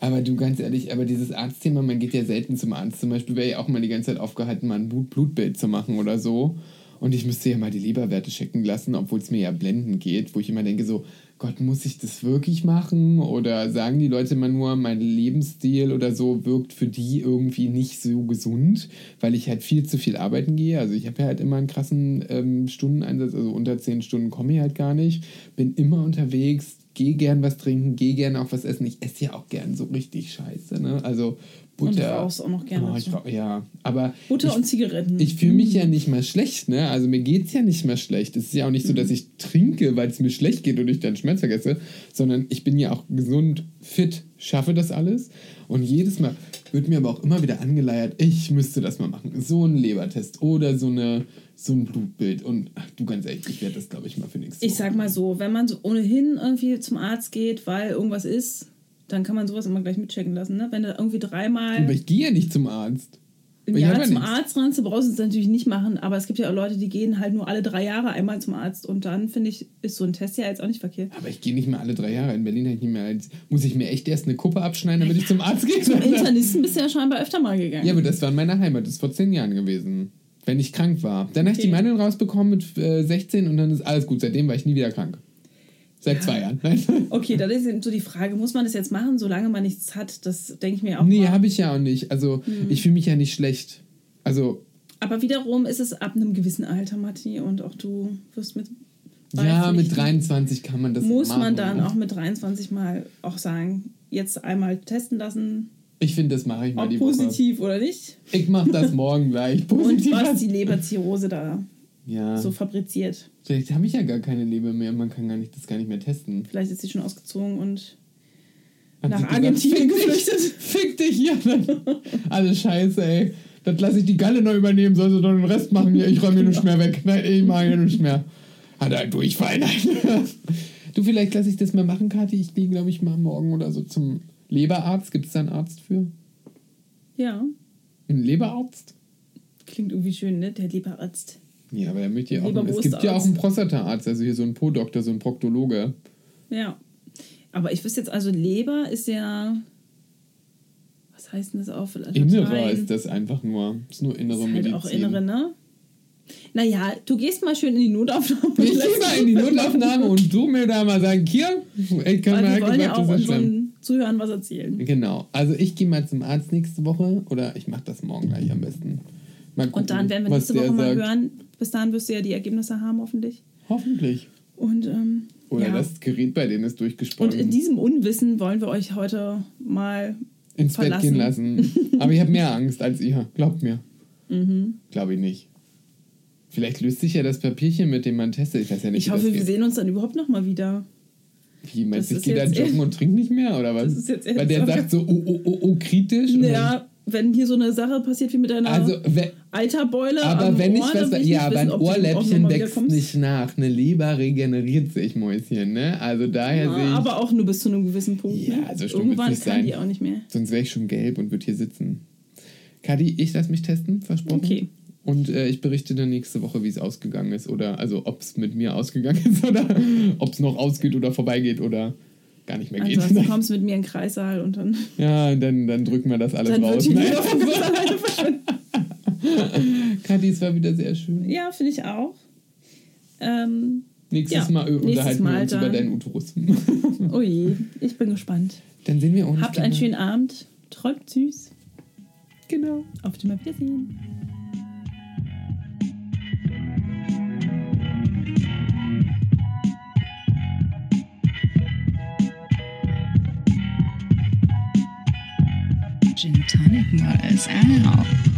Aber du, ganz ehrlich, aber dieses Arztthema, man geht ja selten zum Arzt. Zum Beispiel wäre ja auch mal die ganze Zeit aufgehalten, mal ein Blut Blutbild zu machen oder so. Und ich müsste ja mal die Leberwerte checken lassen, obwohl es mir ja blenden geht, wo ich immer denke so, Gott, muss ich das wirklich machen? Oder sagen die Leute immer nur, mein Lebensstil oder so wirkt für die irgendwie nicht so gesund, weil ich halt viel zu viel arbeiten gehe. Also ich habe ja halt immer einen krassen ähm, Stundeneinsatz, also unter zehn Stunden komme ich halt gar nicht. Bin immer unterwegs, gehe gern was trinken, gehe gern auch was essen. Ich esse ja auch gern so richtig scheiße, ne? Also Butter. Und rauchst auch noch gerne Oh, rauch- ja, aber Butter ich, und Zigaretten. ich fühle mich ja nicht mal schlecht, ne? Also mir geht's ja nicht mehr schlecht. Es ist ja auch nicht so, dass ich trinke, weil es mir schlecht geht und ich dann Schmerz vergesse, sondern ich bin ja auch gesund, fit, schaffe das alles. Und jedes Mal, wird mir aber auch immer wieder angeleiert, ich müsste das mal machen. So ein Lebertest oder so, eine, so ein Blutbild. Und ach, du ganz ehrlich, ich werde das, glaube ich, mal für nächste Ich sag mal so, wenn man so ohnehin irgendwie zum Arzt geht, weil irgendwas ist, dann kann man sowas immer gleich mitchecken lassen. Ne? Wenn du irgendwie dreimal Aber ich gehe ja nicht zum Arzt. Jahr ja zum nichts. Arzt rennst, du brauchst es natürlich nicht machen. Aber es gibt ja auch Leute, die gehen halt nur alle drei Jahre einmal zum Arzt. Und dann, finde ich, ist so ein Test ja jetzt auch nicht verkehrt. Aber ich gehe nicht mehr alle drei Jahre. In Berlin ich nicht mehr als, muss ich mir echt erst eine Kuppe abschneiden, damit ich zum Arzt gehe. Zum Internisten bist du ja scheinbar öfter mal gegangen. Ja, aber das war in meiner Heimat. Das ist vor zehn Jahren gewesen. Wenn ich krank war. Dann habe ich Okay. die Mandeln rausbekommen mit äh, 16 und dann ist alles gut. Seitdem war ich nie wieder krank. Seit zwei Jahren. Nein. Okay, dann ist eben so die Frage, muss man das jetzt machen, solange man nichts hat? Das denke ich mir auch nee, habe ich ja auch nicht. Also, Hm. ich fühle mich ja nicht schlecht. Also, Aber wiederum ist es ab einem gewissen Alter, Matti, und auch du wirst mit. ja, mit beipflichten. 23 kann man das Muss machen. man dann auch mit 23 mal auch sagen, jetzt einmal testen lassen, Ich finde, das mache ich mal ob die positiv oder nicht. Woche. Ich mache das morgen gleich. Und Positiv. was die Leberzirrhose da ja, so fabriziert. vielleicht habe ich ja gar keine Leber mehr. Man kann gar nicht, das gar nicht mehr testen. Vielleicht ist sie schon ausgezogen und Hat nach Argentinien geflüchtet. Fick dich, ja. Alles scheiße, ey. Das lasse ich die Galle noch übernehmen, soll sie doch den Rest machen hier. Ich räume hier nichts mehr weg. Nein, ich mache hier nichts mehr. Hat er einen Durchfall, nein. Du, vielleicht lasse ich das mal machen, Kathi. Ich gehe, glaube ich, mal morgen oder so zum Leberarzt. Gibt es da einen Arzt für? Ja, Einen Leberarzt? klingt irgendwie schön, ne? Der Leberarzt. Ja, aber er möchte ja auch. Es Leberwurstarzt. gibt ja auch einen Prostataarzt, also hier so einen Po-Doktor, so einen Proktologe. Ja. Aber ich wüsste jetzt, also Leber ist ja. Was heißt denn das auf Latein? Innerer ist das einfach nur. Ist nur innere Ist halt Medizin. auch innere, ne? Naja, du gehst mal schön in die Notaufnahme. Ich gehe mal in die Notaufnahme und du mir da mal sagen, hier, ich kann Weil mal wir ja auch unseren Zuhörern was erzählen. Genau. Also ich gehe mal zum Arzt nächste Woche oder ich mache das morgen gleich am besten. Gucken, Und dann werden wir nächste Woche mal sagt. hören. Bis dahin wirst du ja die Ergebnisse haben, hoffentlich. Hoffentlich. Und, ähm, Oder ja. das Gerät bei denen ist Und durchgesponnen. in diesem Unwissen wollen wir euch heute mal ins Bett verlassen. gehen lassen. Aber ich habe mehr Angst als ihr. Glaubt mir. Mhm. Glaube ich nicht. Vielleicht löst sich ja das Papierchen, mit dem man testet. Ich weiß ja nicht, Ich hoffe, wir geht. sehen uns dann überhaupt noch mal wieder. Wie, meinst du, ich ist gehe da jetzt joggen und trinke nicht mehr? Oder was? Das ist jetzt Weil der sagt so, oh, oh, oh, oh, kritisch. und Ja, wenn hier so eine Sache passiert wie mit deiner Also, we- Eiterbeule Aber wenn Ohr, ich was. ich Ja, nicht aber wissen, ein Ohrläppchen wächst nicht nach. Eine Leber regeneriert sich, Mäuschen, ne? Also daher sehe Ja, ich. aber auch nur bis zu einem gewissen Punkt. Ja, ne? also stimmt, Irgendwann wird's kann nicht die sein. auch nicht mehr. Sonst wäre ich schon gelb und würde hier sitzen. Kadi, ich lasse mich testen, versprochen. Okay. Und äh, ich berichte dann nächste Woche, wie es ausgegangen ist. Oder also ob es mit mir ausgegangen ist oder ob es noch ausgeht oder vorbeigeht oder gar nicht mehr geht. Also du kommst mit mir in den Kreissaal und dann, ja, dann, dann drücken wir das alles dann wird raus. die alleine verschwinden. Kadi, es war wieder sehr schön. Ja, finde ich auch. Ähm, Nächstes Ja, Mal nächstes unterhalten Mal wir uns dann. über deinen Uterus. oh je, ich bin gespannt. dann sehen wir uns. Habt einen schönen Abend. Träumt süß. Genau. Auf dem Wiedersehen. Gin Tonic Models out.